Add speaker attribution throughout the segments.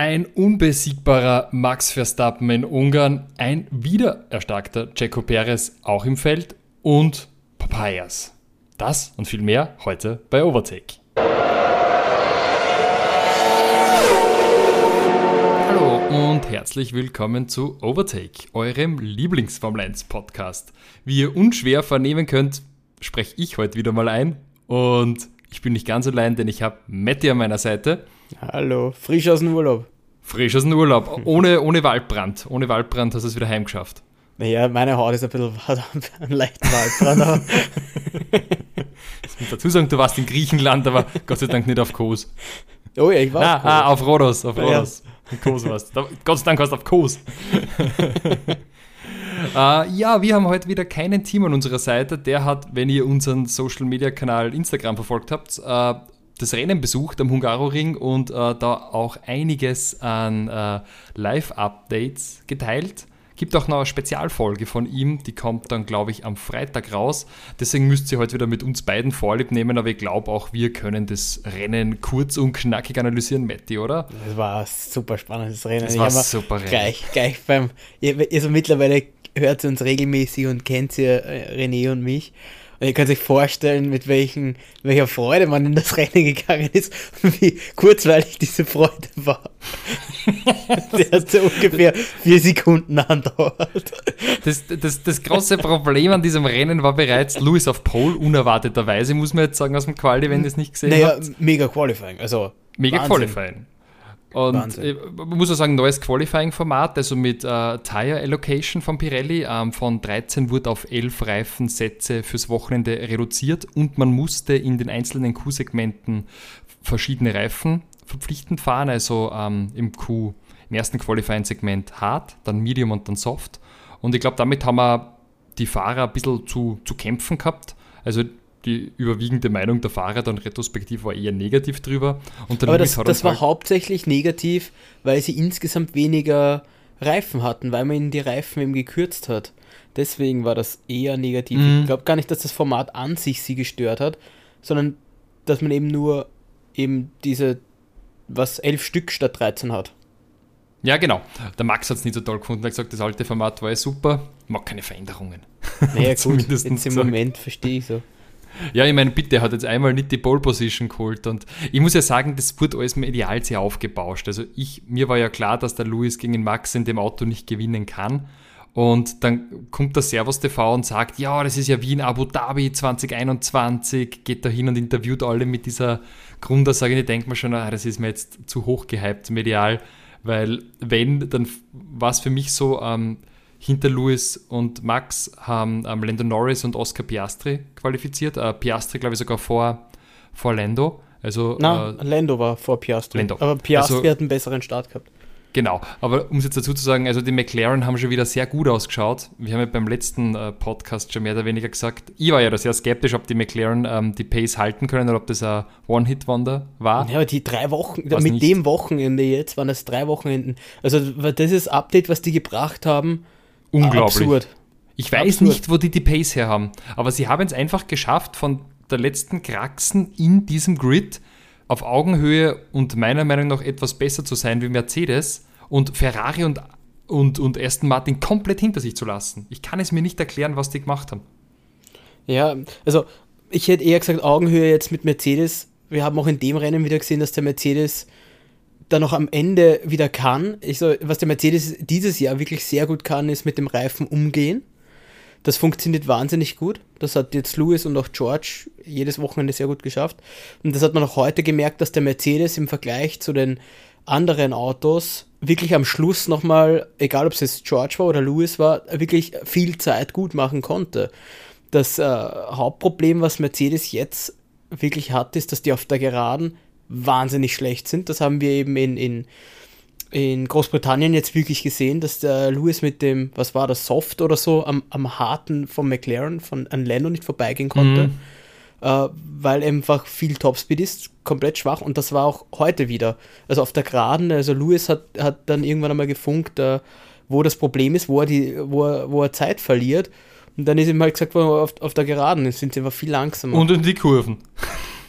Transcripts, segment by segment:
Speaker 1: Ein unbesiegbarer Max Verstappen in Ungarn, ein wiedererstarkter Checo Perez auch im Feld und Papayas. Das und viel mehr heute bei Overtake. Hallo und herzlich willkommen zu Overtake, eurem Lieblings-Formel 1 Podcast. Wie ihr unschwer vernehmen könnt, spreche ich heute wieder mal ein und ich bin nicht ganz allein, denn ich habe Matti an meiner Seite.
Speaker 2: Hallo, frisch aus dem Urlaub.
Speaker 1: Frisch aus dem Urlaub, ohne, ohne Waldbrand. Ohne Waldbrand hast du es wieder heimgeschafft.
Speaker 2: Naja, meine Haut ist ein bisschen hat einen leichten Waldbrand.
Speaker 1: Ich muss dazu sagen, du warst in Griechenland, aber Gott sei Dank nicht auf Kos.
Speaker 2: Oh ja, ich war
Speaker 1: ah,
Speaker 2: auf Kos.
Speaker 1: ah, auf Rhodos, auf Rhodos. Ja. Kos warst. Da, Gott sei Dank warst du auf Kos. Uh, ja, wir haben heute wieder keinen Team an unserer Seite. Der hat, wenn ihr unseren Social Media Kanal Instagram verfolgt habt, uh, das Rennen besucht am Hungaroring und uh, da auch einiges an Live-Updates geteilt. Gibt auch noch eine Spezialfolge von ihm, die kommt dann, glaube ich, am Freitag raus. Deswegen müsst ihr heute wieder mit uns beiden Vorlieb nehmen, aber ich glaube auch, wir können das Rennen kurz und knackig analysieren, Matti, oder?
Speaker 2: Das war ein super spannendes Rennen.
Speaker 1: Das war super Rennen.
Speaker 2: Gleich, gleich beim, also mittlerweile hört sie uns regelmäßig und kennt sie äh, René und mich. Und ihr könnt euch vorstellen, mit welchen, welcher Freude man in das Rennen gegangen ist und wie kurzweilig diese Freude war. Der hat so ungefähr vier Sekunden andauert.
Speaker 1: Das, das, das große Problem an diesem Rennen war bereits Louis auf Pole, unerwarteterweise, muss man jetzt sagen, aus dem Quali, wenn ihr es nicht gesehen
Speaker 2: naja,
Speaker 1: habt.
Speaker 2: mega Qualifying, also
Speaker 1: Mega Wahnsinn. Qualifying. Und Wahnsinn. man muss auch sagen, neues Qualifying-Format, also mit äh, Tire Allocation von Pirelli. Ähm, von 13 wurde auf 11 Reifensätze fürs Wochenende reduziert und man musste in den einzelnen Q-Segmenten verschiedene Reifen verpflichtend fahren. Also ähm, im Q, im ersten Qualifying-Segment hart, dann Medium und dann Soft. Und ich glaube, damit haben wir die Fahrer ein bisschen zu, zu kämpfen gehabt. Also die überwiegende Meinung der Fahrer dann retrospektiv war eher negativ drüber.
Speaker 2: Und Aber das, das war hauptsächlich negativ, weil sie insgesamt weniger Reifen hatten, weil man ihnen die Reifen eben gekürzt hat. Deswegen war das eher negativ. Mhm. Ich glaube gar nicht, dass das Format an sich sie gestört hat, sondern dass man eben nur eben diese, was, elf Stück statt 13 hat.
Speaker 1: Ja, genau. Der Max hat es nicht so toll gefunden. Er hat gesagt, das alte Format war ja super, mag keine Veränderungen.
Speaker 2: Naja, gut, jetzt im. Moment verstehe ich so.
Speaker 1: Ja, ich meine, bitte, er hat jetzt einmal nicht die Pole Position geholt und ich muss ja sagen, das wurde alles medial sehr aufgebauscht. Also ich, mir war ja klar, dass der Lewis gegen den Max in dem Auto nicht gewinnen kann. Und dann kommt der Servus TV und sagt, ja, das ist ja wie in Abu Dhabi 2021, geht da hin und interviewt alle mit dieser Grundaussage. Ich denke mir schon, ah, das ist mir jetzt zu hoch gehypt medial, weil wenn, dann war es für mich so, ähm, hinter Lewis und Max haben ähm, Lando Norris und Oscar Piastri qualifiziert. Äh, Piastri, glaube ich, sogar vor, vor Lando. Also,
Speaker 2: Na, äh, Lando war vor Piastri. Lando. Aber Piastri also, hat einen besseren Start gehabt.
Speaker 1: Genau, aber um es jetzt dazu zu sagen, also die McLaren haben schon wieder sehr gut ausgeschaut. Wir haben ja beim letzten äh, Podcast schon mehr oder weniger gesagt, ich war ja da sehr skeptisch, ob die McLaren ähm, die Pace halten können oder ob das ein One-Hit-Wonder war.
Speaker 2: Ja, aber die drei Wochen, was mit nicht. dem Wochenende jetzt waren es drei Wochenenden. Also das ist Update, was die gebracht haben,
Speaker 1: Unglaublich. Absurd. Ich weiß Absurd. nicht, wo die die Pace her haben, aber sie haben es einfach geschafft, von der letzten Kraxen in diesem Grid auf Augenhöhe und meiner Meinung nach etwas besser zu sein wie Mercedes und Ferrari und, und, und Aston Martin komplett hinter sich zu lassen. Ich kann es mir nicht erklären, was die gemacht haben.
Speaker 2: Ja, also ich hätte eher gesagt Augenhöhe jetzt mit Mercedes. Wir haben auch in dem Rennen wieder gesehen, dass der Mercedes dann noch am Ende wieder kann. Ich so, was der Mercedes dieses Jahr wirklich sehr gut kann, ist mit dem Reifen umgehen. Das funktioniert wahnsinnig gut. Das hat jetzt Lewis und auch George jedes Wochenende sehr gut geschafft. Und das hat man auch heute gemerkt, dass der Mercedes im Vergleich zu den anderen Autos wirklich am Schluss nochmal, egal ob es jetzt George war oder Lewis war, wirklich viel Zeit gut machen konnte. Das äh, Hauptproblem, was Mercedes jetzt wirklich hat, ist, dass die auf der Geraden wahnsinnig schlecht sind. Das haben wir eben in, in, in Großbritannien jetzt wirklich gesehen, dass der Lewis mit dem, was war das, Soft oder so, am, am harten von McLaren, von an Lando nicht vorbeigehen konnte. Mhm. Äh, weil einfach viel Topspeed ist, komplett schwach und das war auch heute wieder. Also auf der Geraden, also Lewis hat, hat dann irgendwann einmal gefunkt, äh, wo das Problem ist, wo er, die, wo er, wo er Zeit verliert. Und dann ist ihm halt gesagt worden, auf, auf der Geraden sind sie einfach viel langsamer.
Speaker 1: Und in die Kurven.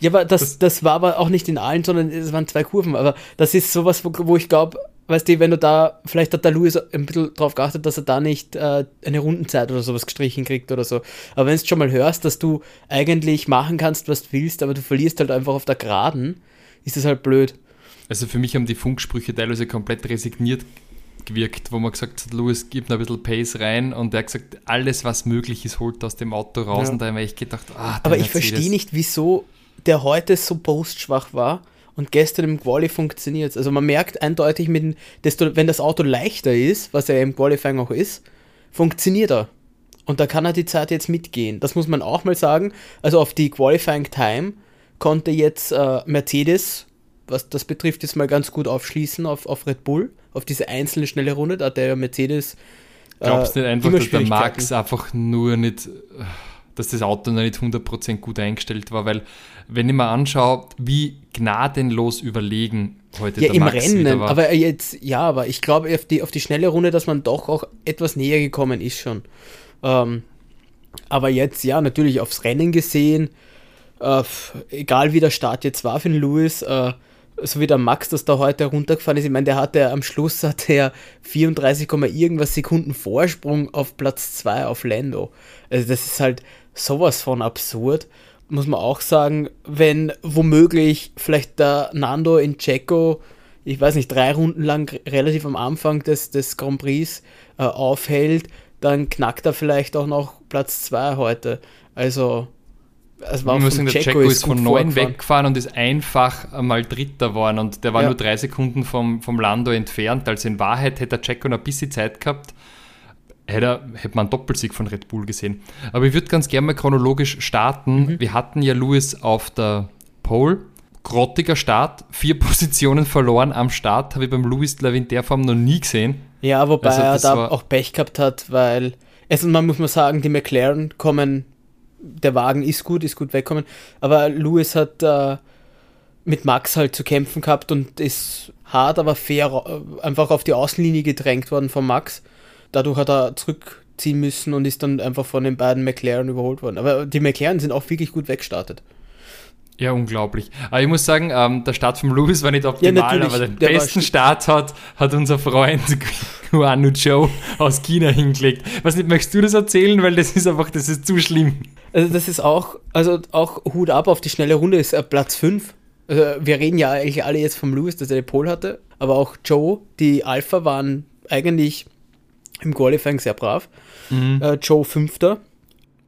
Speaker 2: Ja, aber das, das, das war aber auch nicht in allen, sondern es waren zwei Kurven. Aber das ist sowas, wo, wo ich glaube, weißt du, wenn du da, vielleicht hat der Louis ein bisschen drauf geachtet, dass er da nicht äh, eine Rundenzeit oder sowas gestrichen kriegt oder so. Aber wenn du schon mal hörst, dass du eigentlich machen kannst, was du willst, aber du verlierst halt einfach auf der Geraden, ist das halt blöd.
Speaker 1: Also für mich haben die Funksprüche teilweise komplett resigniert gewirkt, wo man gesagt hat, Louis, gib noch ein bisschen Pace rein und er hat gesagt, alles, was möglich ist, holt aus dem Auto raus ja. und da habe ich gedacht, ah,
Speaker 2: Aber ich verstehe nicht, wieso der heute so postschwach war und gestern im Quali funktioniert Also man merkt eindeutig, mit, desto, wenn das Auto leichter ist, was er im Qualifying auch ist, funktioniert er. Und da kann er die Zeit jetzt mitgehen. Das muss man auch mal sagen. Also auf die Qualifying Time konnte jetzt äh, Mercedes, was das betrifft, jetzt mal ganz gut aufschließen auf, auf Red Bull, auf diese einzelne schnelle Runde. Da hat der Mercedes.
Speaker 1: Äh, Glaubst du nicht einfach, dass der Max einfach nur nicht dass das Auto noch nicht 100% gut eingestellt war, weil wenn ich mir anschaue, wie gnadenlos überlegen heute
Speaker 2: ja, der im Max Rennen, war. aber jetzt, ja, aber ich glaube auf die, auf die schnelle Runde, dass man doch auch etwas näher gekommen ist schon. Ähm, aber jetzt, ja, natürlich aufs Rennen gesehen, äh, egal wie der Start jetzt war für den Lewis, äh, so wie der Max, das da heute runtergefahren ist, ich meine, der hatte am Schluss hatte er 34, irgendwas Sekunden Vorsprung auf Platz 2 auf Lando. Also das ist halt, sowas von absurd. Muss man auch sagen, wenn womöglich vielleicht der Nando in Checo, ich weiß nicht, drei Runden lang relativ am Anfang des, des Grand Prix äh, aufhält, dann knackt er vielleicht auch noch Platz 2 heute. Also,
Speaker 1: es war muss sagen, der Checo ist von 9 weggefahren und ist einfach einmal Dritter geworden und der war ja. nur drei Sekunden vom, vom Lando entfernt. Also in Wahrheit hätte der Checo noch ein bisschen Zeit gehabt, hätte, hätte man einen Doppelsieg von Red Bull gesehen. Aber ich würde ganz gerne mal chronologisch starten. Mhm. Wir hatten ja Lewis auf der Pole. Grottiger Start, vier Positionen verloren am Start, habe ich beim Lewis in der Form noch nie gesehen.
Speaker 2: Ja, wobei also, er da auch Pech gehabt hat, weil erstmal muss man sagen, die McLaren kommen, der Wagen ist gut, ist gut wegkommen, aber Lewis hat äh, mit Max halt zu kämpfen gehabt und ist hart, aber fair äh, einfach auf die Außenlinie gedrängt worden von Max dadurch hat er zurückziehen müssen und ist dann einfach von den beiden McLaren überholt worden. Aber die McLaren sind auch wirklich gut weggestartet.
Speaker 1: Ja, unglaublich. Aber ich muss sagen, ähm, der Start von Lewis war nicht optimal, ja, aber den besten Start hat, hat unser Freund Guanu Joe aus China hingelegt. Was nicht, möchtest du das erzählen? Weil das ist einfach, das ist zu schlimm.
Speaker 2: Also das ist auch, also auch Hut ab auf die schnelle Runde ist äh, Platz 5. Also wir reden ja eigentlich alle jetzt vom Lewis, dass er die Pole hatte, aber auch Joe, die Alpha waren eigentlich im Qualifying sehr brav. Mhm. Äh, Joe Fünfter.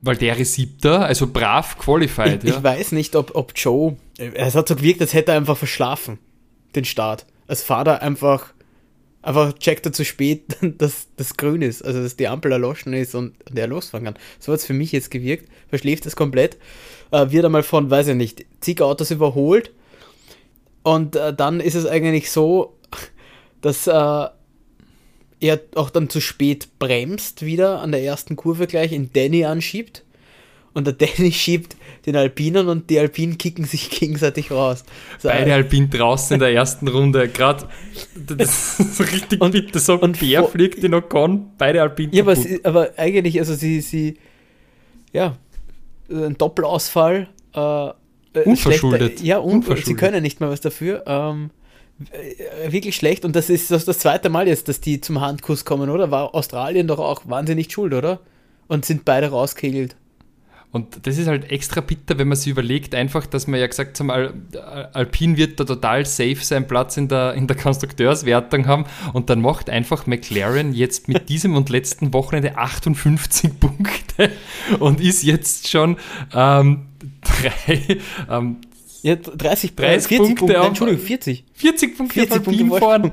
Speaker 1: Weil der ist Siebter, also brav qualified.
Speaker 2: Ich, ja. ich weiß nicht, ob, ob Joe. Es hat so gewirkt, als hätte er einfach verschlafen, den Start. Als Fahrer einfach, einfach checkt er zu spät, dass das grün ist, also dass die Ampel erloschen ist und, und er losfahren kann. So hat es für mich jetzt gewirkt. Verschläft es komplett. Äh, wird einmal von, weiß ich nicht, zig Autos überholt. Und äh, dann ist es eigentlich so, dass äh, er auch dann zu spät bremst wieder an der ersten Kurve gleich, in Danny anschiebt. Und der Danny schiebt den Alpinen und die Alpinen kicken sich gegenseitig raus.
Speaker 1: So, Beide Alpinen draußen in der ersten Runde. Gerade, das ist so richtig und, bitter. So und der fliegt in Ocon, beide Alpinen.
Speaker 2: Ja, aber, sie, aber, eigentlich, also sie, sie, ja, ein Doppelausfall. Äh,
Speaker 1: unverschuldet.
Speaker 2: ja, un unverschuldet. sie können nicht mehr was dafür. Ähm, äh, wirklich schlecht und das ist das, das zweite Mal jetzt, dass die zum Handkuss kommen, oder? War Australien doch auch wahnsinnig schuld, oder? Und sind beide rausgekegelt.
Speaker 1: Und das ist halt extra bitter, wenn man sich überlegt, einfach, dass man ja gesagt haben, Al Alpine wird da total safe seinen Platz in der, in der Konstrukteurswertung haben und dann macht einfach McLaren jetzt mit diesem und letzten Wochenende 58 Punkte und ist jetzt schon ähm, drei, ähm,
Speaker 2: ja, 30,
Speaker 1: 30 40 Punkte, Punkte
Speaker 2: Entschuldigung, 40.
Speaker 1: 40 Punkte 40 auf Alpine fahren.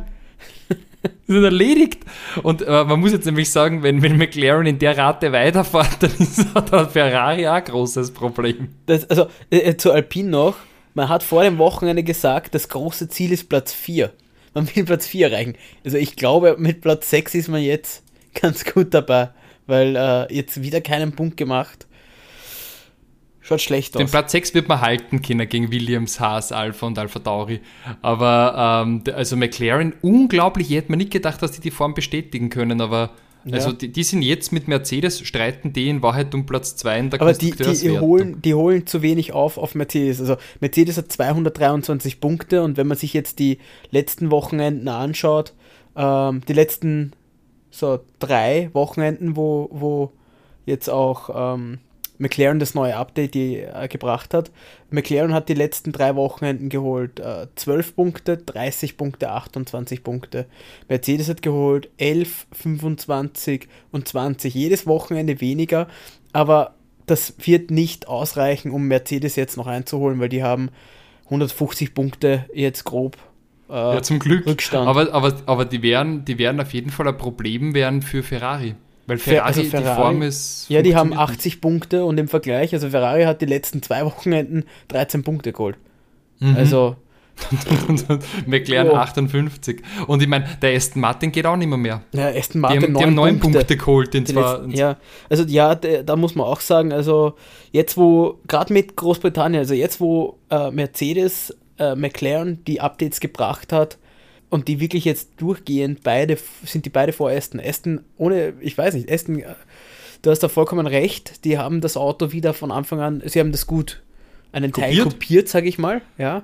Speaker 1: sind erledigt. Und äh, man muss jetzt nämlich sagen, wenn, wenn McLaren in der Rate weiterfährt, dann ist da Ferrari auch ein großes Problem.
Speaker 2: Das, also äh, äh, zu Alpine noch, man hat vor dem Wochenende gesagt, das große Ziel ist Platz 4. Man will Platz 4 erreichen. Also ich glaube, mit Platz 6 ist man jetzt ganz gut dabei, weil äh, jetzt wieder keinen Punkt gemacht. Schaut schlecht
Speaker 1: aus. Den Platz 6 wird man halten können gegen Williams, Haas, Alpha und Alpha Tauri. Aber ähm, also McLaren, unglaublich, ich hätte mir nicht gedacht, dass die die Form bestätigen können, aber Ja. Also die, die, sind jetzt mit Mercedes, streiten die in Wahrheit um Platz 2 in der
Speaker 2: Aber die, die, holen, die holen zu wenig auf auf Mercedes. Also Mercedes hat 223 Punkte und wenn man sich jetzt die letzten Wochenenden anschaut, ähm, die letzten so drei Wochenenden, wo, wo jetzt auch ähm, McLaren das neue Update die, äh, gebracht hat. McLaren hat die letzten drei Wochenenden geholt äh, 12 Punkte, 30 Punkte, 28 Punkte. Mercedes hat geholt 11, 25 und 20. Jedes Wochenende weniger, aber das wird nicht ausreichen, um Mercedes jetzt noch einzuholen, weil die haben 150 Punkte jetzt grob
Speaker 1: äh, ja, zum Glück. Rückstand. Aber, aber, aber die, werden, die werden auf jeden Fall ein Problem werden für Ferrari. Weil Ferrari, also Ferrari, die Form ist.
Speaker 2: Ja, die haben 80 nicht. Punkte und im Vergleich, also Ferrari hat die letzten zwei Wochenenden 13 Punkte geholt. Mhm. Also.
Speaker 1: McLaren oh. 58. Und ich meine, der Aston Martin geht auch nicht mehr. mehr.
Speaker 2: Ja, Aston Martin
Speaker 1: die haben, die haben neun Punkte. Punkte geholt. Den
Speaker 2: zwar, letzten, ja, also ja, da muss man auch sagen, also jetzt wo, gerade mit Großbritannien, also jetzt wo äh, Mercedes, äh, McLaren die Updates gebracht hat, und die wirklich jetzt durchgehend beide, sind die beide vor Aston. Aston, ohne, ich weiß nicht, Aston, äh, du hast da vollkommen recht, die haben das Auto wieder von Anfang an, sie haben das gut, einen kopiert? Teil kopiert, sage ich mal, ja.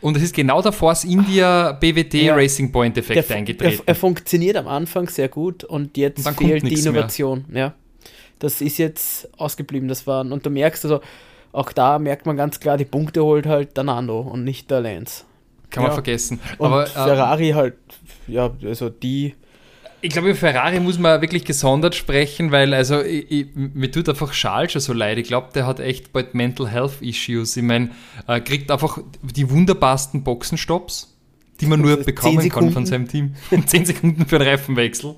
Speaker 1: Und es ist genau der Force India BWT ja, Racing Point Effekt eingetreten.
Speaker 2: Er, er, funktioniert am Anfang sehr gut und jetzt und fehlt die Innovation, mehr. ja. Das ist jetzt ausgeblieben, das waren, und du merkst also, auch da merkt man ganz klar, die Punkte holt halt der Nando und nicht der Lance.
Speaker 1: Kann ja. man vergessen.
Speaker 2: Und Aber, ähm, Ferrari ähm, halt, ja, also die.
Speaker 1: Ich glaube, über Ferrari muss man wirklich gesondert sprechen, weil also ich, ich, mir tut einfach Charles schon so leid. Ich glaube, der hat echt bald Mental Health Issues. Ich meine, äh, kriegt einfach die wunderbarsten Boxenstops, die man nur bekommen kann von seinem Team. Zehn Sekunden für einen Reifenwechsel.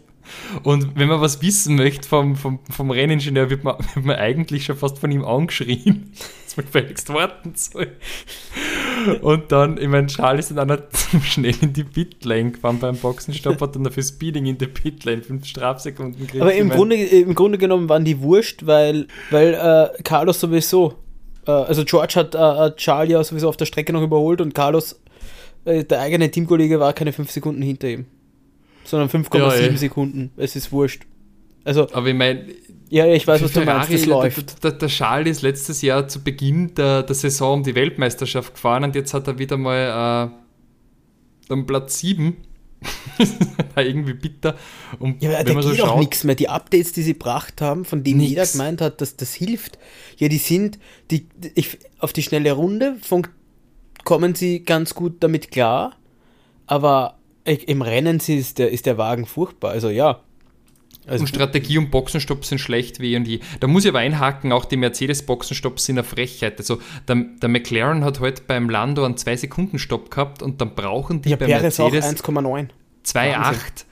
Speaker 1: Und wenn man was wissen möchte vom, vom, vom Renningenieur, wird man, wird man eigentlich schon fast von ihm angeschrien, dass man gefälligst warten soll. Und dann, ich meine, Charles ist dann auch schnell in die Pitlane gefahren beim Boxenstopp, hat dann dafür Speeding in der Pitlane fünf Strafsekunden
Speaker 2: gekriegt. Aber im Grunde, im Grunde genommen waren die wurscht, weil, weil äh, Carlos sowieso, äh, also George hat äh, Charlie ja sowieso auf der Strecke noch überholt und Carlos, äh, der eigene Teamkollege, war keine fünf Sekunden hinter ihm sondern 5,7 ja, Sekunden. Es ist wurscht. Also,
Speaker 1: aber ich meine,
Speaker 2: ja, ich weiß, was Ferrari, du meinst, das
Speaker 1: läuft. Der, der, der Charles ist letztes Jahr zu Beginn der, der Saison um die Weltmeisterschaft gefahren und jetzt hat er wieder mal äh, am Platz 7. irgendwie bitter. Und
Speaker 2: ja, wenn man so geht schaut, auch nichts mehr. Die Updates, die sie gebracht haben, von denen nix. jeder gemeint hat, dass das hilft. Ja, die sind, die, ich, auf die schnelle Runde kommen sie ganz gut damit klar, aber im Rennen ist der, ist der Wagen furchtbar. Also ja.
Speaker 1: Also und Strategie und Boxenstopp sind schlecht wie und je. Da muss ich aber einhaken, auch die Mercedes-Boxenstopps sind eine Frechheit. Also der, der McLaren hat heute beim Lando einen 2-Sekunden-Stopp gehabt und dann brauchen die
Speaker 2: ja, bei Perez Mercedes 1,9.
Speaker 1: 2,8.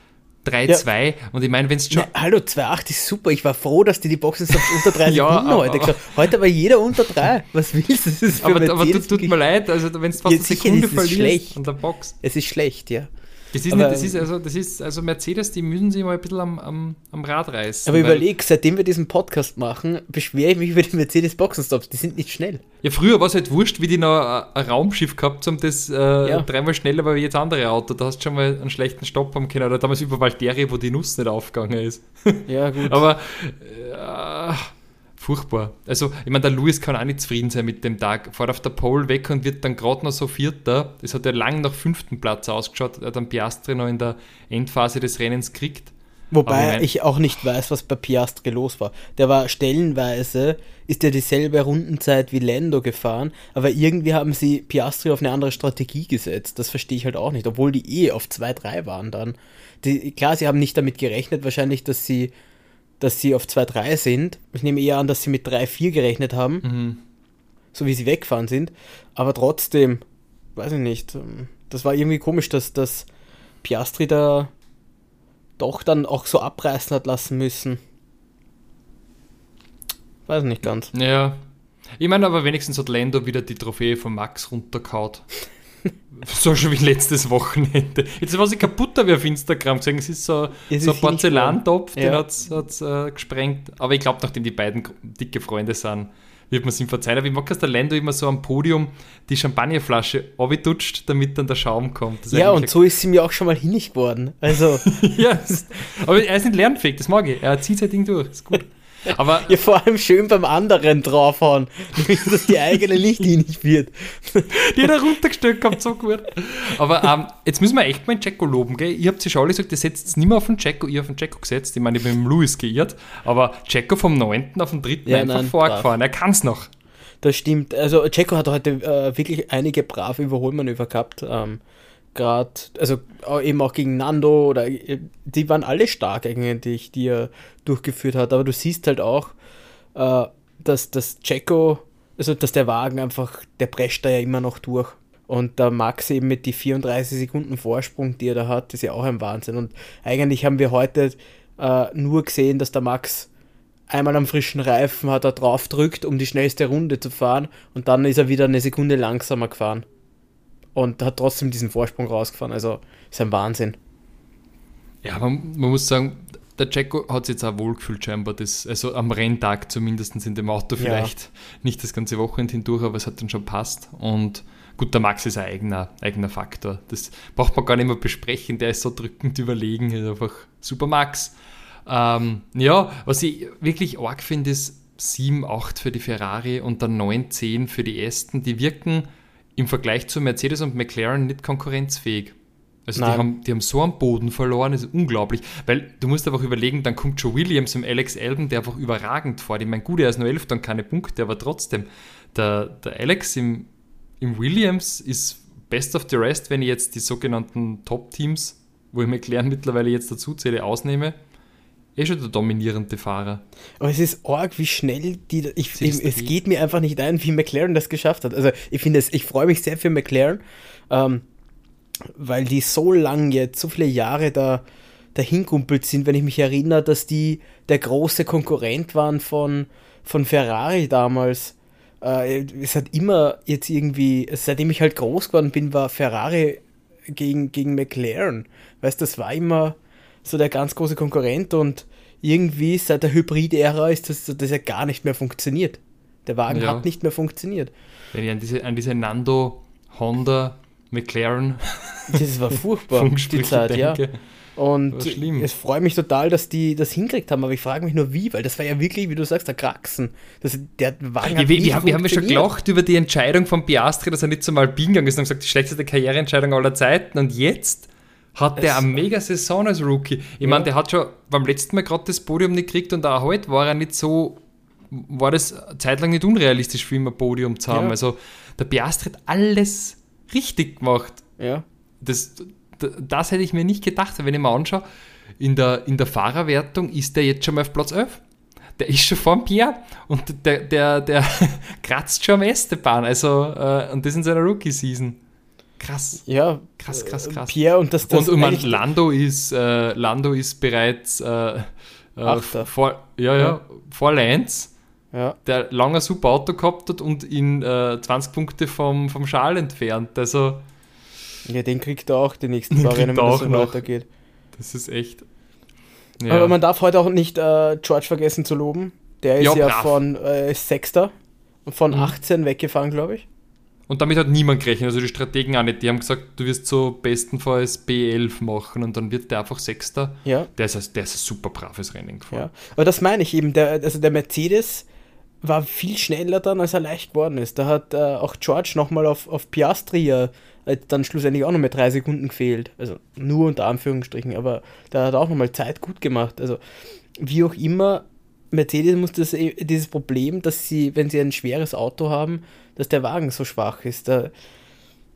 Speaker 1: 3-2 ja. und ich meine, wenn es schon.
Speaker 2: Na, hallo, 2-8 ist super. Ich war froh, dass die die Boxenstopps unter 3 ja, Sekunden heute gesagt Heute war jeder unter 3. Was willst du? Das ist
Speaker 1: aber, aber tut, mir leid, also wenn es fast ja, eine Sekunde verlierst
Speaker 2: schlecht. an der Box. Es ist schlecht, ja.
Speaker 1: Das ist, nicht, das, ist also, das ist also Mercedes, die müssen sich mal ein bisschen am, am, am Rad reißen.
Speaker 2: Aber überleg, seitdem wir diesen Podcast machen, beschwere ich mich über die Mercedes Boxenstops. Die sind nicht schnell.
Speaker 1: Ja, früher war es halt wurscht, wie die noch ein Raumschiff gehabt haben, das äh, ja. dreimal schneller war wie jetzt andere Auto. Da hast du schon mal einen schlechten Stopp haben können. Oder damals über Valtteri, wo die Nuss nicht aufgegangen ist.
Speaker 2: Ja, gut.
Speaker 1: aber äh, furchtbar. Also, ich meine, der Lewis kann auch nicht zufrieden sein mit dem Tag. Fährt auf der Pole weg und wird dann gerade noch so Vierter. Das hat ja lang nach fünften Platz ausgeschaut. Er hat dann Piastri noch in der Endphase des Rennens gekriegt.
Speaker 2: Wobei ich, ich, auch nicht weiß, was bei Piastri los war. Der war stellenweise, ist ja dieselbe Rundenzeit wie Lando gefahren, aber irgendwie haben sie Piastri auf eine andere Strategie gesetzt. Das verstehe ich halt auch nicht, obwohl die eh auf 2-3 waren dann. Die, klar, sie haben nicht damit gerechnet, wahrscheinlich, dass sie dass sie auf 2-3 sind. Ich nehme eher an, dass sie mit 3-4 gerechnet haben, mhm. so wie sie weggefahren sind. Aber trotzdem, weiß ich nicht, ähm, das war irgendwie komisch, dass, dass Piastri da doch dann auch so abreißen hat lassen müssen. Weiß nicht ganz.
Speaker 1: Ja. Ich meine aber wenigstens hat Lando wieder die Trophäe von Max runtergehauen. so schon wie letztes Wochenende. Jetzt war sie kaputt wie auf Instagram gesehen. Es ist so, es so ein Porzellantopf, den ja. hat es äh, gesprengt. Aber ich glaube, nachdem die beiden dicke Freunde sind, wird man es ihm verzeihen. Aber ich mag, dass der Lando immer so am Podium die Champagnerflasche abgetutscht, damit dann der Schaum kommt.
Speaker 2: ja, und so ist sie mir auch schon mal hinig geworden. Also.
Speaker 1: ja, aber er ist nicht lernfähig, das mag ich. Er zieht sein Ding durch, ist gut.
Speaker 2: Aber ja, vor allem schön beim anderen draufhauen, dass die eigene nicht hinig wird.
Speaker 1: Die er runtergestellt, kommt so gut. Aber ähm, jetzt müssen wir echt mal den Jacko loben, gell? Ihr habt sich schon alle gesagt, ihr setzt es nicht mehr auf den Jacko, ihr auf den Jacko gesetzt. Ich meine, ich bin mit dem Louis geirrt, aber Jacko vom 9. auf den 3. Ja, einfach nein, vorgefahren. Brav. Er kann es noch.
Speaker 2: Das stimmt. Also Jacko hat heute äh, wirklich einige brave Überholmanöver gehabt. Ähm, gerade, also eben auch gegen Nando oder äh, die waren alle stark eigentlich, die er durchgeführt hat. Aber du siehst halt auch, äh, dass das Checo, also dass der Wagen einfach, der prescht da ja immer noch durch. Und der Max eben mit die 34 Sekunden Vorsprung, die er da hat, ist ja auch ein Wahnsinn. Und eigentlich haben wir heute äh, nur gesehen, dass der Max einmal am frischen Reifen hat er drauf drückt, um die schnellste Runde zu fahren und dann ist er wieder eine Sekunde langsamer gefahren und hat trotzdem diesen Vorsprung rausgefahren. Also ist ein Wahnsinn.
Speaker 1: Ja, man, man muss sagen, der Jacko hat sich jetzt auch wohlgefühlt scheinbar, das, also am Renntag zumindest in dem Auto vielleicht, ja. nicht das ganze Wochenende hindurch, aber es hat dann schon passt und gut, der Max ist ein eigener, eigener Faktor, das braucht man gar nicht mehr besprechen, der ist so drückend überlegen, ist einfach super Max. Ähm, ja, was ich wirklich arg finde, ist 7, 8 für die Ferrari und dann 9, 10 für die Aston, die wirken im Vergleich zu Mercedes und McLaren nicht konkurrenzfähig. Also die haben, die haben so am Boden verloren, das ist unglaublich. Weil du musst einfach überlegen, dann kommt Joe Williams und Alex Elben, der einfach überragend vor. Ich meine, gut, er ist nur 11 und keine Punkte, aber trotzdem, der, der Alex im, im Williams ist best of the rest, wenn ich jetzt die sogenannten Top-Teams, wo ich McLaren mittlerweile jetzt dazu zähle, ausnehme eh schon der dominierende Fahrer.
Speaker 2: Aber es ist arg, wie schnell die. Ich, ich, es geht mir einfach nicht ein, wie McLaren das geschafft hat. Also ich finde es, ich freue mich sehr für McLaren, ähm, weil die so lang jetzt, so viele Jahre da dahin kumpelt sind, wenn ich mich erinnere, dass die der große Konkurrent waren von, von Ferrari damals. Äh, es hat immer jetzt irgendwie, seitdem ich halt groß geworden bin, war Ferrari gegen, gegen McLaren. Weißt du, das war immer so der ganz große Konkurrent und irgendwie seit der Hybrid-Ära ist das, das ja gar nicht mehr funktioniert. Der Wagen ja. hat nicht mehr funktioniert.
Speaker 1: Wenn ich an diese, an diese Nando, Honda, McLaren.
Speaker 2: Das war furchtbar, die Zeit, denke. ja. Und es freut mich total, dass die das hingekriegt haben, aber ich frage mich nur wie, weil das war ja wirklich, wie du sagst, der Kraxen. Das, der Wagen
Speaker 1: hat ja, wir, wir, haben, wir haben ja schon gelacht über die Entscheidung von Piastri, dass er nicht zum Alpin gegangen ist und gesagt, die schlechteste Karriereentscheidung aller Zeiten. Und jetzt hat der eine mega Saison als Rookie. Ich ja. meine, der hat schon beim letzten Mal gerade das Podium nicht gekriegt und auch heute war er nicht so, war das zeitlang nicht unrealistisch für ihn ein Podium zu haben. Ja. Also der Piastri hat alles richtig gemacht.
Speaker 2: Ja.
Speaker 1: Das, das, hätte ich mir nicht gedacht, wenn ich mir anschaue, in der, in der Fahrerwertung ist der jetzt schon mal auf Platz 11. Der ist schon vor dem Pierre und der, der, der kratzt schon am Esteban. Also, äh, und das in seiner Rookie-Season. Krass.
Speaker 2: Ja.
Speaker 1: Krass, krass, äh, krass.
Speaker 2: Pierre und das,
Speaker 1: das und, und Lando ist äh, Lando ist bereits äh, äh vor, ja, ja, ja, vor Lance, ja. der lange super Auto gehabt hat und ihn 20 äh, Punkte vom, vom Schal entfernt. Also
Speaker 2: ja, den kriegt er auch die nächsten Rennen, wenn es so weitergeht.
Speaker 1: Das ist echt.
Speaker 2: Ja. Aber man darf heute auch nicht äh, George vergessen zu loben. Der ist ja, ja von äh, Sechster von mhm. 18 weggefahren, glaube ich.
Speaker 1: Und damit hat niemand gerechnet, also die Strategen auch nicht. Die haben gesagt, du wirst so bestenfalls B11 machen und dann wird der einfach Sechster.
Speaker 2: Ja.
Speaker 1: Der ist, ein, der ist ein super braves Rennen
Speaker 2: gefahren. Ja. Aber das meine ich eben. Der, also der Mercedes war viel schneller dann, als er leicht geworden ist. Da hat äh, auch George nochmal auf, auf Piastri äh, dann schlussendlich auch noch mit drei Sekunden gefehlt. Also nur unter Anführungsstrichen, aber da hat er auch nochmal Zeit gut gemacht. Also wie auch immer, Mercedes muss das, äh, dieses Problem, dass sie, wenn sie ein schweres Auto haben, dass der Wagen so schwach ist. Da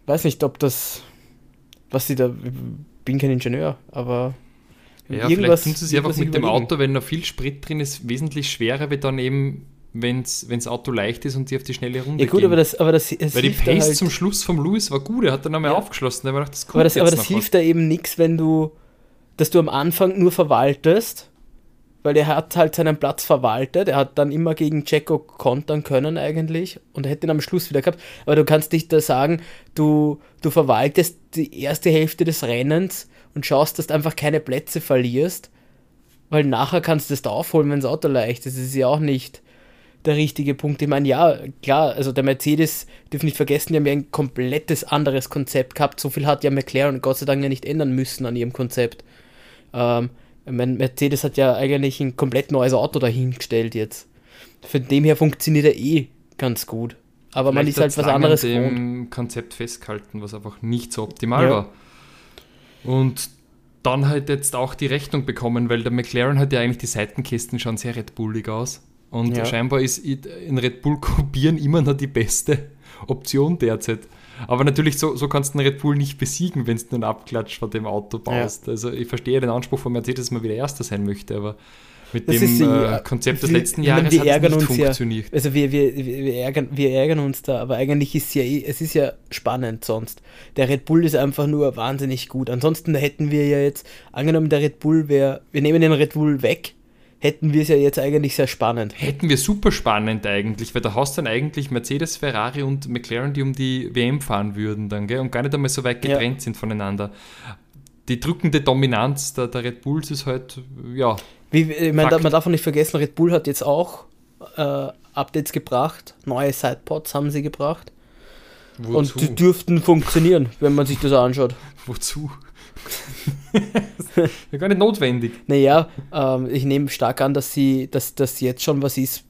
Speaker 2: weiß nicht, ob das, was sie da, ich bin kein Ingenieur, aber
Speaker 1: ja, irgendwas. Vielleicht tun sie sich einfach mit dem Auto, wenn noch viel Sprit drin ist, wesentlich schwerer wie dann eben, wenn das Auto leicht ist und sie auf die schnelle Runde
Speaker 2: Ja gut, gehen. aber das, aber das
Speaker 1: Weil die Pace halt zum Schluss vom Lewis war gut, er hat dann einmal ja. aufgeschlossen,
Speaker 2: aber das Aber das, aber das hilft da eben nichts, wenn du, dass du am Anfang nur verwaltest weil er hat halt seinen Platz verwaltet. Er hat dann immer gegen Checo kontern können eigentlich und er hätte ihn am Schluss wieder gehabt. Aber du kannst nicht da sagen, du, du verwaltest die erste Hälfte des Rennens und schaust, dass du einfach keine Plätze verlierst, weil nachher kannst du das da aufholen, wenn das Auto leicht ist. Das ist ja auch nicht der richtige Punkt. Ich meine, ja, klar, also der Mercedes, dürfen nicht vergessen, die haben ja ein komplettes anderes Konzept gehabt. So viel hat ja McLaren Gott sei Dank ja nicht ändern müssen an ihrem Konzept. Ähm, ich meine, Mercedes hat ja eigentlich ein komplett neues Auto dahingestellt jetzt. Von dem her funktioniert er eh ganz gut. Aber Vielleicht man ist halt was anderes
Speaker 1: dem Konzept festgehalten, was einfach nicht so optimal ja. war. Und dann halt jetzt auch die Rechnung bekommen, weil der McLaren hat ja eigentlich die Seitenkästen schon sehr Red Bullig aus. Und ja. scheinbar ist in Red Bull kopieren immer noch die beste Option derzeit. Aber natürlich, so, so kannst du einen Red Bull nicht besiegen, wenn du einen Abklatsch von dem Auto baust. Ja. Also ich verstehe den Anspruch von Mercedes, dass man wieder Erster sein möchte, aber mit das dem die, äh, Konzept des letzten Jahres
Speaker 2: hat es nicht funktioniert. Ja, also wir, wir, wir, ärgern, wir ärgern uns da, aber eigentlich ist ja eh, es ist ja spannend sonst. Der Red Bull ist einfach nur wahnsinnig gut. Ansonsten hätten wir ja jetzt, angenommen der Red Bull wäre, wir nehmen den Red Bull weg, hätten wir es ja jetzt eigentlich sehr spannend.
Speaker 1: Hätten wir super spannend eigentlich, weil da hast du dann eigentlich Mercedes, Ferrari und McLaren, die um die WM fahren würden dann, gell? und gar nicht einmal so weit getrennt ja. sind voneinander. Die drückende Dominanz der, der Red Bulls ist halt, ja.
Speaker 2: Wie, ich meine, man darf auch nicht vergessen, Red Bull hat jetzt auch äh, Updates gebracht, neue Sidepods haben sie gebracht. Wozu? Und die dürften funktionieren, wenn man sich das anschaut.
Speaker 1: Wozu? ja, gar nicht notwendig.
Speaker 2: Naja, ähm, ich nehme stark an, dass sie, dass das jetzt schon was ist,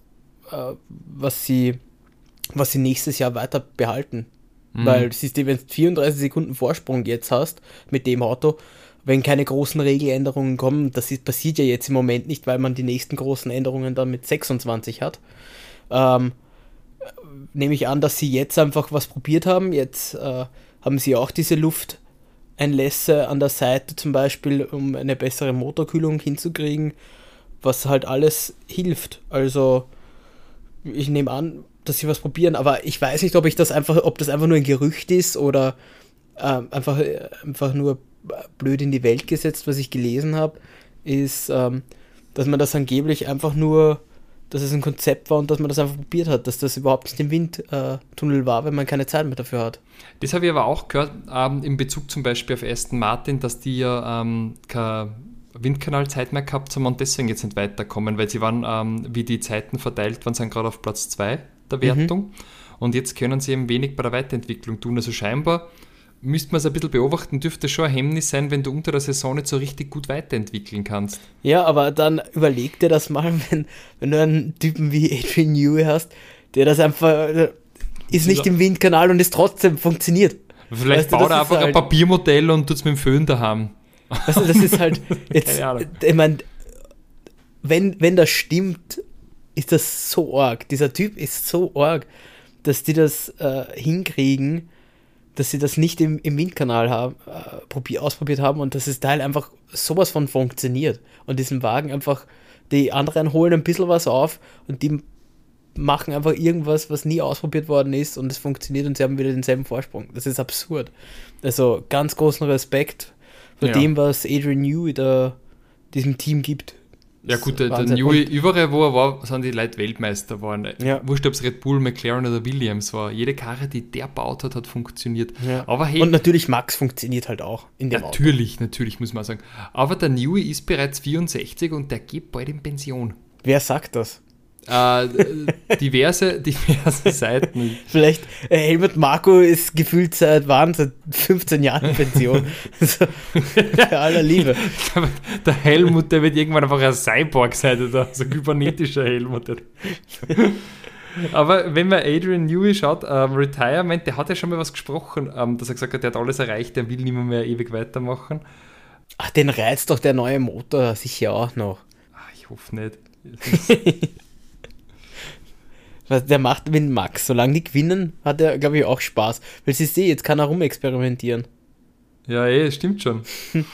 Speaker 2: äh, was sie, was sie nächstes Jahr weiter behalten. Mhm. Weil siehst du, wenn du 34 Sekunden Vorsprung jetzt hast mit dem Auto, wenn keine großen Regeländerungen kommen, das ist, passiert ja jetzt im Moment nicht, weil man die nächsten großen Änderungen dann mit 26 hat. Ähm, nehme ich an, dass sie jetzt einfach was probiert haben. Jetzt äh, haben sie auch diese Luft Einlässe an der Seite zum Beispiel, um eine bessere Motorkühlung hinzukriegen, was halt alles hilft. Also ich nehme an, dass sie was probieren, aber ich weiß nicht, ob ich das einfach, ob das einfach nur ein Gerücht ist oder äh, einfach, einfach nur blöd in die Welt gesetzt, was ich gelesen habe, ist, ähm, dass man das angeblich einfach nur dass es ein Konzept war und dass man das einfach probiert hat, dass das überhaupt nicht im Windtunnel äh, war, wenn man keine Zeit mehr dafür hat.
Speaker 1: Das habe ich aber auch gehört, ähm, in Bezug zum Beispiel auf Aston Martin, dass die ja ähm, keine Windkanalzeit mehr gehabt haben und deswegen jetzt nicht weiterkommen, weil sie waren, ähm, wie die Zeiten verteilt waren, sind gerade auf Platz 2 der mhm. Wertung. Mhm. Und jetzt können sie eben wenig bei der Weiterentwicklung tun. Also scheinbar müsste man es ein bisschen beobachten, dürfte schon ein Hemmnis sein, wenn du unter der Saison nicht so richtig gut weiterentwickeln kannst.
Speaker 2: Ja, aber dann überleg dir das mal, wenn, wenn du einen Typen wie Adrian Newey hast, der das einfach äh, ist nicht im Windkanal und ist trotzdem funktioniert.
Speaker 1: Vielleicht weißt baut er einfach halt, ein Papiermodell und tut es mit dem Föhn daheim.
Speaker 2: Also das ist halt jetzt, ich meine, wenn, wenn das stimmt, ist das so arg. Dieser Typ ist so arg, dass die das äh, hinkriegen, dass sie das nicht im, im Windkanal haben, äh, probier, ausprobiert haben und dass das Teil einfach sowas von funktioniert. Und diesen Wagen einfach, die anderen holen ein bisschen was auf und die machen einfach irgendwas, was nie ausprobiert worden ist und es funktioniert und sie haben wieder denselben Vorsprung. Das ist absurd. Also ganz großen Respekt vor ja. dem, was Adrian Newey da diesem Team gibt.
Speaker 1: Ja gut, der, der Newey, überall wo er war, sind die Leute Weltmeister geworden. Ja. Wurscht, ob es Red Bull, McLaren oder Williams war. Jede Karre, die der baut hat, hat funktioniert.
Speaker 2: Ja. Aber hey, Und natürlich Max funktioniert halt auch
Speaker 1: in dem Natürlich, Auto. natürlich, muss man sagen. Aber der Newey ist bereits 64 und der geht bald in Pension.
Speaker 2: Wer sagt das?
Speaker 1: Äh, diverse, diverse Seiten.
Speaker 2: Vielleicht, äh, Helmut Marco ist gefühlt seit, waren seit 15 Jahren in Pension. bei aller Liebe.
Speaker 1: Der Helmut, der wird irgendwann einfach ein Cyborg sein, oder so ein kybernetischer Helmut. Aber wenn man Adrian Newey schaut, ähm, Retirement, der hat ja schon mal was gesprochen, ähm, dass er gesagt hat, der hat alles erreicht, der will nicht mehr, mehr ewig weitermachen.
Speaker 2: Ach, den reizt doch der neue Motor sicher auch noch.
Speaker 1: Ach, ich hoffe nicht.
Speaker 2: Der macht mit Max. Solange die gewinnen, hat er, glaube ich, auch Spaß. Weil sie sehen, jetzt kann er rumexperimentieren.
Speaker 1: Ja, eh, stimmt schon.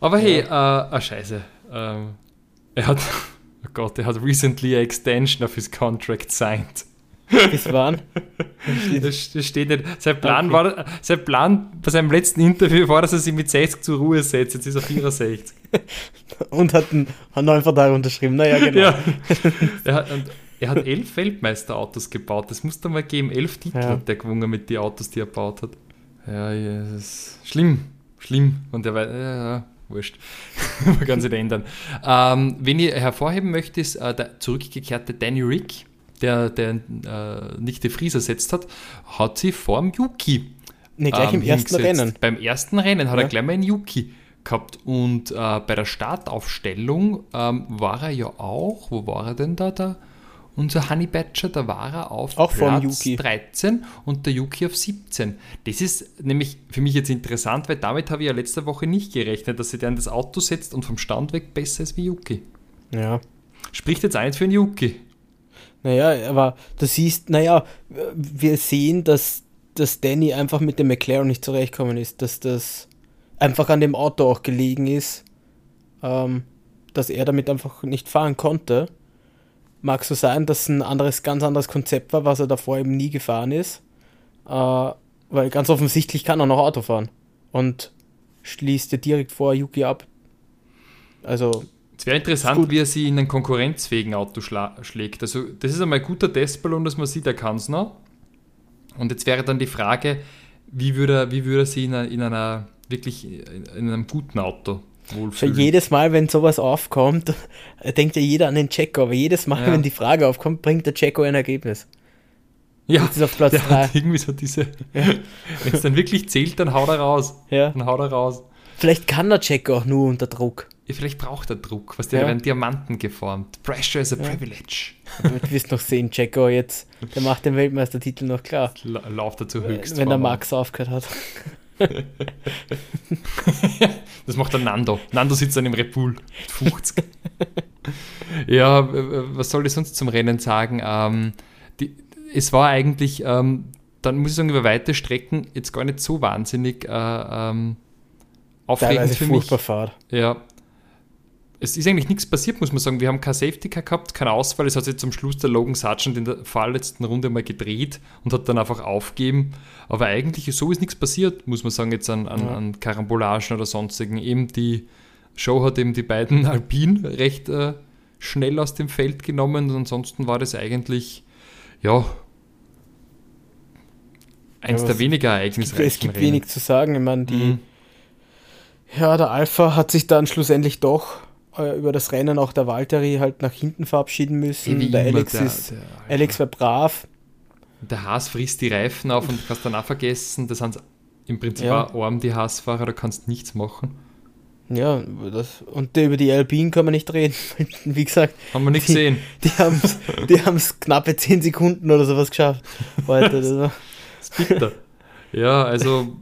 Speaker 1: Aber hey, ja. äh, ah, scheiße. Ähm, er hat, oh Gott, er hat recently a extension of his contract signed.
Speaker 2: Bis wann?
Speaker 1: Das, das steht nicht. Sein Plan, okay. war, sein Plan bei seinem letzten Interview war, dass er sich mit 60 zur Ruhe setzt. Jetzt ist er 64.
Speaker 2: und hat einen, einen neuen Vertrag unterschrieben. Naja, genau. Ja.
Speaker 1: Hat, er hat elf Weltmeisterautos gebaut. Das muss du mal geben. Elf Titel ja. hat der gewonnen mit den Autos, die er gebaut hat. Ja, ja, das ist schlimm. Schlimm. Und er weiß, ja, wurscht. Man kann sich ändern. Ähm, wen ich hervorheben möchte, ist äh, der zurückgekehrte Danny Rick. der, der äh, Nick de Vries ersetzt hat, hat sie vorm Yuki.
Speaker 2: Ne, gleich ähm, im ersten Rennen.
Speaker 1: Beim ersten Rennen hat ja. er gleich mal einen Yuki gehabt. Und äh, bei der Startaufstellung ähm, war er ja auch, wo war er denn da? da? Unser Honey Badger, da war er auf
Speaker 2: auch Platz
Speaker 1: 13 und der Yuki auf 17. Das ist nämlich für mich jetzt interessant, weil damit habe ich ja letzte Woche nicht gerechnet, dass sie dann das Auto setzt und vom Stand weg besser ist wie Yuki.
Speaker 2: Ja.
Speaker 1: Spricht jetzt eins für einen Yuki.
Speaker 2: Naja, aber du siehst, naja, wir sehen, dass, dass Danny einfach mit dem McLaren nicht zurechtkommen ist, dass das einfach an dem Auto auch gelegen ist, ähm, dass er damit einfach nicht fahren konnte. Mag so sein, dass ein anderes, ganz anderes Konzept war, was er davor eben nie gefahren ist. Äh, weil ganz offensichtlich kann er noch Auto fahren. Und schließt er direkt vor Yuki ab. Also.
Speaker 1: Es wäre interessant, wie er sie in einen konkurrenzfähigen Auto schlägt. Also, das ist einmal ein guter Testballon, dass man sieht, er kann es noch. Und jetzt wäre dann die Frage, wie würde er, wie würde er sie in einer, in einer wirklich in einem guten Auto
Speaker 2: wohlfühlen. Für jedes Mal, wenn sowas aufkommt, denkt ja jeder an den Checo, aber jedes Mal, ja. wenn die Frage aufkommt, bringt der Checo ein Ergebnis.
Speaker 1: Ja, Jetzt ist auf Platz der 3. hat irgendwie so diese, ja. wenn es dann wirklich zählt, dann haut er raus.
Speaker 2: Ja.
Speaker 1: Dann haut er raus.
Speaker 2: Vielleicht kann der Checo auch nur unter Druck.
Speaker 1: Ja, vielleicht braucht er Druck, was der ja. werden Diamanten geformt. Pressure is a privilege.
Speaker 2: Du wirst noch sehen, Checo jetzt, der macht den Weltmeistertitel noch klar.
Speaker 1: Lauft er zu höchst.
Speaker 2: Wenn der Max aufgehört hat.
Speaker 1: Das macht der Nando. Nando sitzt dann im Red Bull. 50. ja, was soll ich sonst zum Rennen sagen? Ähm, die, es war eigentlich, ähm, dann muss ich sagen, über weite Strecken jetzt gar nicht so wahnsinnig äh, ähm, aufregend für mich.
Speaker 2: Fahrt.
Speaker 1: Ja, es ist eigentlich nichts passiert, muss man sagen. Wir haben kein Safety Car gehabt, kein Ausfall. Es hat sich zum Schluss der Logan Sargent in der vorletzten Runde mal gedreht und hat dann einfach aufgeben. Aber eigentlich so ist nichts passiert, muss man sagen, jetzt an, an, ja. an Karambolagen oder sonstigen. Eben die Show hat eben die beiden Alpin recht äh, schnell aus dem Feld genommen und ansonsten war das eigentlich, ja, eins ja, der weniger ereignisreichen
Speaker 2: Es gibt, es gibt wenig zu sagen. Ich meine, die, mhm. ja, der Alpha hat sich dann schlussendlich doch äh, über das Rennen auch der Valtteri halt nach hinten verabschieden müssen. Wie der Alex der, ist, der, Alex war brav.
Speaker 1: Der Haas frisst die Reifen auf und kannst dann auch vergessen, das sind im Prinzip ja. auch arm die Haasfahrer, da kannst nichts machen.
Speaker 2: Ja, das, und über die Alpine kann man nicht reden. Wie gesagt,
Speaker 1: haben wir nicht gesehen.
Speaker 2: Die haben es die knappe 10 Sekunden oder sowas geschafft. Heute, das,
Speaker 1: das ist bitter. Ja, also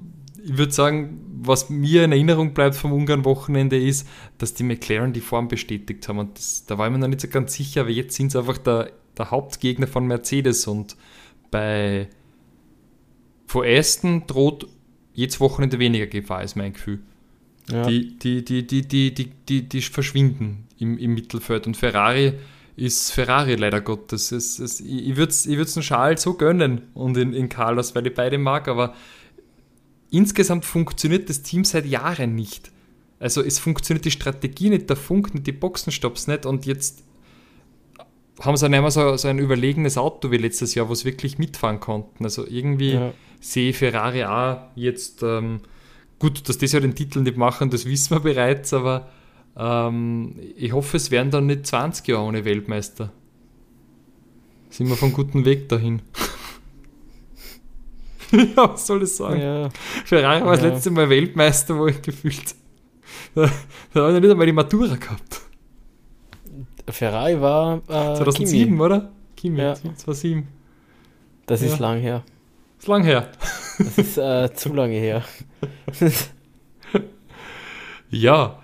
Speaker 1: ich würde sagen, was mir in Erinnerung bleibt vom Ungarn-Wochenende ist, dass die McLaren die Form bestätigt haben. Und das, da war ich mir noch nicht so ganz sicher, aber jetzt sind sie einfach der, der Hauptgegner von Mercedes. Und bei vor Aston droht jedes Wochenende weniger Gefahr, ist mein Gefühl. Ja. Die, die, die, die, die, die, die, die verschwinden im, im Mittelfeld. Und Ferrari ist Ferrari leider Gottes. Es, es, ich würde es ich den Charles so gönnen und in, in Carlos, weil ich beide mag, aber insgesamt funktioniert das Team seit Jahren nicht. Also es funktioniert die Strategie nicht, der Funk nicht, die Boxenstopps nicht und jetzt haben sie nicht mehr so, so ein überlegenes Auto wie letztes Jahr, wo sie wirklich mitfahren konnten. Also irgendwie ja. sehe Ferrari auch jetzt, ähm, gut, dass die ja den Titel nicht machen, das wissen wir bereits, aber ähm, ich hoffe, es werden dann nicht 20 Jahre ohne Weltmeister. Sind wir vom guten Weg dahin. ja, was soll ich sagen? Ja. Ferrari war das letzte Mal Weltmeister, wo ich gefühlt. Da, da habe ich nicht einmal die Matura gehabt.
Speaker 2: Ferrari war.
Speaker 1: Äh, 2007, Kimi. oder? Kimi,
Speaker 2: ja.
Speaker 1: 2007.
Speaker 2: Das ist lang her.
Speaker 1: Das ist lang her.
Speaker 2: Das ist äh, zu lange her.
Speaker 1: ja.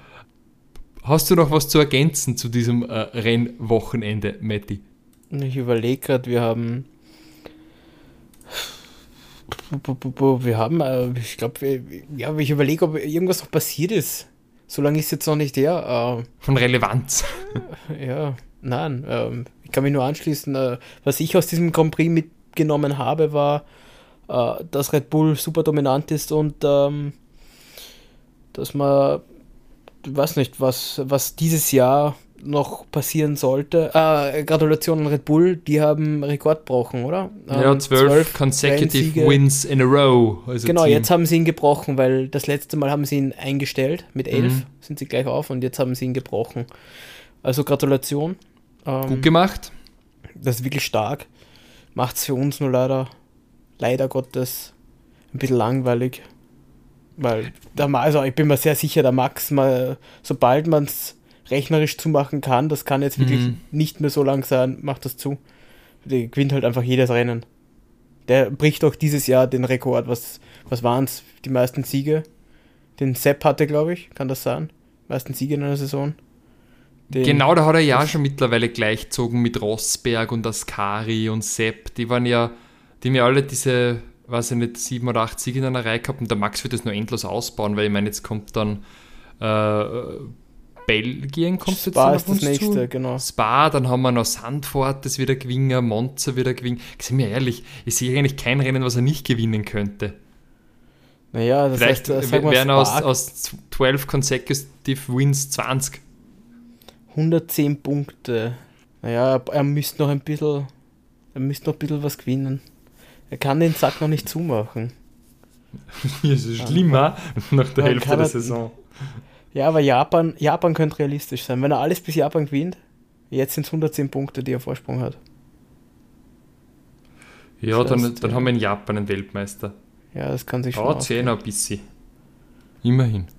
Speaker 1: Hast du noch was zu ergänzen zu diesem äh, Rennwochenende, Matti?
Speaker 2: Ich überlege gerade, wir haben wir haben, äh, ich glaube, ja, ich überlege, ob irgendwas noch passiert ist. So lange ist jetzt noch nicht der.
Speaker 1: Äh, Von Relevanz.
Speaker 2: Ja, nein. Äh, ich kann mich nur anschließen. Äh, was ich aus diesem Grand Prix mitgenommen habe, war, dass Red Bull super dominant ist und ähm, dass man, ich weiß nicht, was, was dieses Jahr noch passieren sollte. Äh, Gratulation an Red Bull, die haben Rekord gebrochen, oder?
Speaker 1: Ja, ähm, zwölf, zwölf consecutive Wins in a row.
Speaker 2: Also genau, Team. jetzt haben sie ihn gebrochen, weil das letzte Mal haben sie ihn eingestellt. Mit elf mhm. sind sie gleich auf und jetzt haben sie ihn gebrochen. Also Gratulation.
Speaker 1: Ähm, Gut gemacht.
Speaker 2: das ist wirklich stark. Macht es für uns nur leider, leider Gottes, ein bisschen langweilig. Weil, der, also ich bin mir sehr sicher, der Max, mal, sobald man es rechnerisch zumachen kann, das kann jetzt wirklich
Speaker 1: Mhm.
Speaker 2: nicht mehr so lang sein, macht das zu. Der gewinnt halt einfach jedes Rennen. Der bricht auch dieses Jahr den Rekord. Was, was waren es? Die meisten Siege? Den Sepp hatte, glaube ich, kann das sein? Die meisten Siege in einer Saison. Den,
Speaker 1: Genau, da hat er ja schon mittlerweile gleichgezogen mit Rosberg und Ascari und Sepp. Die waren ja, die haben ja alle diese, weiß ich nicht, sieben oder acht Siege in einer Reihe gehabt und der Max wird das nur endlos ausbauen, weil ich meine, jetzt kommt dann äh, Belgien kommt jetzt
Speaker 2: Spa ist das nächste,
Speaker 1: zu.
Speaker 2: genau.
Speaker 1: Spa, dann haben wir noch Sandford, das wieder gewinnen, Monza wieder gewinnen. Sind wir ehrlich, ich sehe eigentlich kein Rennen, was er nicht gewinnen könnte.
Speaker 2: Naja, das
Speaker 1: Vielleicht
Speaker 2: heißt, äh, wir
Speaker 1: wären aus,
Speaker 2: Spa,
Speaker 1: aus 12 consecutive Wins 20.
Speaker 2: 110 Punkte. Naja, er müsste noch ein bisschen, er müsste noch ein bisschen was gewinnen. Er kann den Sack noch nicht zumachen.
Speaker 1: Das ist schlimmer nach der Hälfte der
Speaker 2: er-
Speaker 1: Saison.
Speaker 2: Ja, aber Japan, Japan könnte realistisch sein. Wenn er alles bis Japan gewinnt, jetzt sind es 110 Punkte, die er Vorsprung hat.
Speaker 1: Ja, dann,
Speaker 2: Fast,
Speaker 1: dann
Speaker 2: ja.
Speaker 1: haben wir in Japan einen Weltmeister.
Speaker 2: Ja, das kann sich schon ausgehen.
Speaker 1: 10 ein bisschen. Immerhin.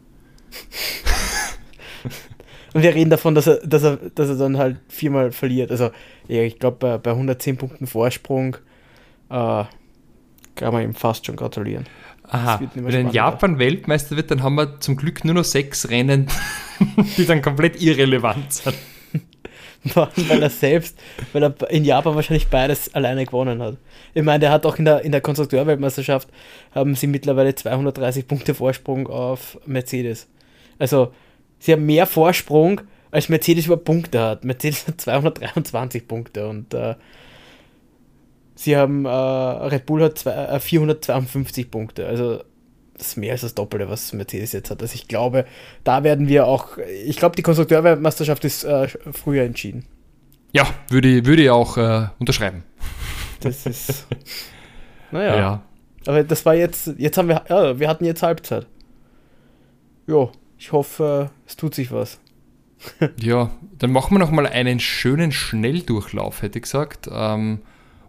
Speaker 2: Und wir reden davon, dass er, dass er, dass er dann halt viermal verliert. Also, ja, ich glaube, bei, bei 110 Punkten Vorsprung äh, kann man ihm fast schon gratulieren.
Speaker 1: Aha,
Speaker 2: wird nicht mehr
Speaker 1: wenn in
Speaker 2: spannender.
Speaker 1: Japan Weltmeister wird, dann haben wir zum Glück nur noch sechs Rennen, die dann komplett irrelevant sind.
Speaker 2: Weil er selbst, weil er in Japan wahrscheinlich beides alleine gewonnen hat. Ich meine, der hat auch in der, in der Konstrukteurweltmeisterschaft haben sie mittlerweile 230 Punkte Vorsprung auf Mercedes. Also, sie haben mehr Vorsprung, als Mercedes über Punkte hat. Mercedes hat 223 Punkte und äh, sie haben, äh, Red Bull hat zwei, äh, 452 Punkte. Also, das ist mehr als das Doppelte, was Mercedes jetzt hat. Also, ich glaube, da werden wir auch, ich glaube, die Konstrukteurweltmeisterschaft ist äh, früher entschieden.
Speaker 1: Ja, würde, ich- würde ich auch äh, unterschreiben.
Speaker 2: Das ist. Naja. Aber das war jetzt. Jetzt haben wir. Ja, wir hatten jetzt Halbzeit. Jo, ich hoffe, es tut sich was.
Speaker 1: Ja, dann machen wir nochmal einen schönen Schnelldurchlauf, hätte ich gesagt, ähm,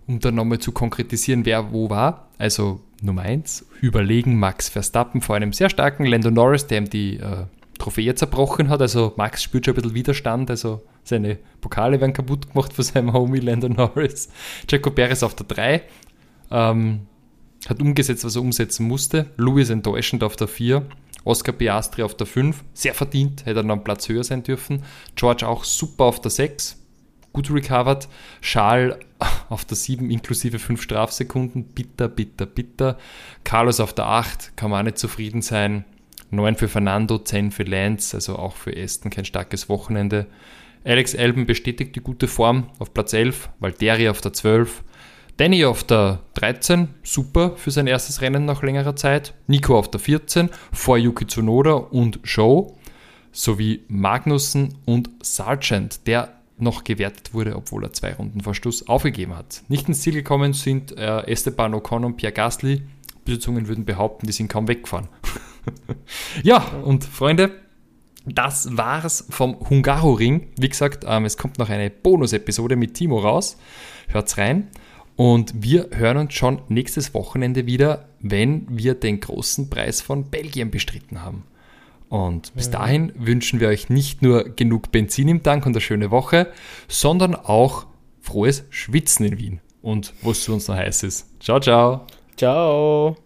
Speaker 1: um dann nochmal zu konkretisieren, wer wo war. Also Nummer 1, überlegen Max Verstappen vor einem sehr starken Lando Norris, der ihm die äh, Trophäe zerbrochen hat. Also Max spürt schon ein bisschen Widerstand, also seine Pokale werden kaputt gemacht von seinem Homie Lando Norris. Checo Perez auf der 3, ähm, hat umgesetzt, was er umsetzen musste. Lewis enttäuschend auf der 4. Oscar Piastri auf der 5. Sehr verdient, hätte er noch einen Platz höher sein dürfen. George auch super auf der 6. Gut recovered. Charles auf der 7 inklusive 5 Strafsekunden. Bitter, bitter, bitter. Carlos auf der 8. Kann man auch nicht zufrieden sein. 9 für Fernando, 10 für Lance, also auch für Aston kein starkes Wochenende. Alex Alben bestätigt die gute Form auf Platz 11. Valtteri auf der 12. Danny auf der 13, super für sein erstes Rennen nach längerer Zeit. Nico auf der 14, vor Yuki Tsunoda und Show, sowie Magnussen und Sargent, der noch gewertet wurde, obwohl er zwei Runden vor Schluss aufgegeben hat. Nicht ins Ziel gekommen sind äh, Esteban Ocon und Pierre Gasly. Besitzungen würden behaupten, die sind kaum weggefahren. ja, und Freunde, das war's vom Hungaroring. Wie gesagt, ähm, es kommt noch eine Bonus-Episode mit Timo raus. Hört's rein. Und wir hören uns schon nächstes Wochenende wieder, wenn wir den großen Preis von Belgien bestritten haben. Und bis dahin wünschen wir euch nicht nur genug Benzin im Tank und eine schöne Woche, sondern auch frohes Schwitzen in Wien. Und was für uns noch heiß ist. Ciao, ciao.
Speaker 2: Ciao.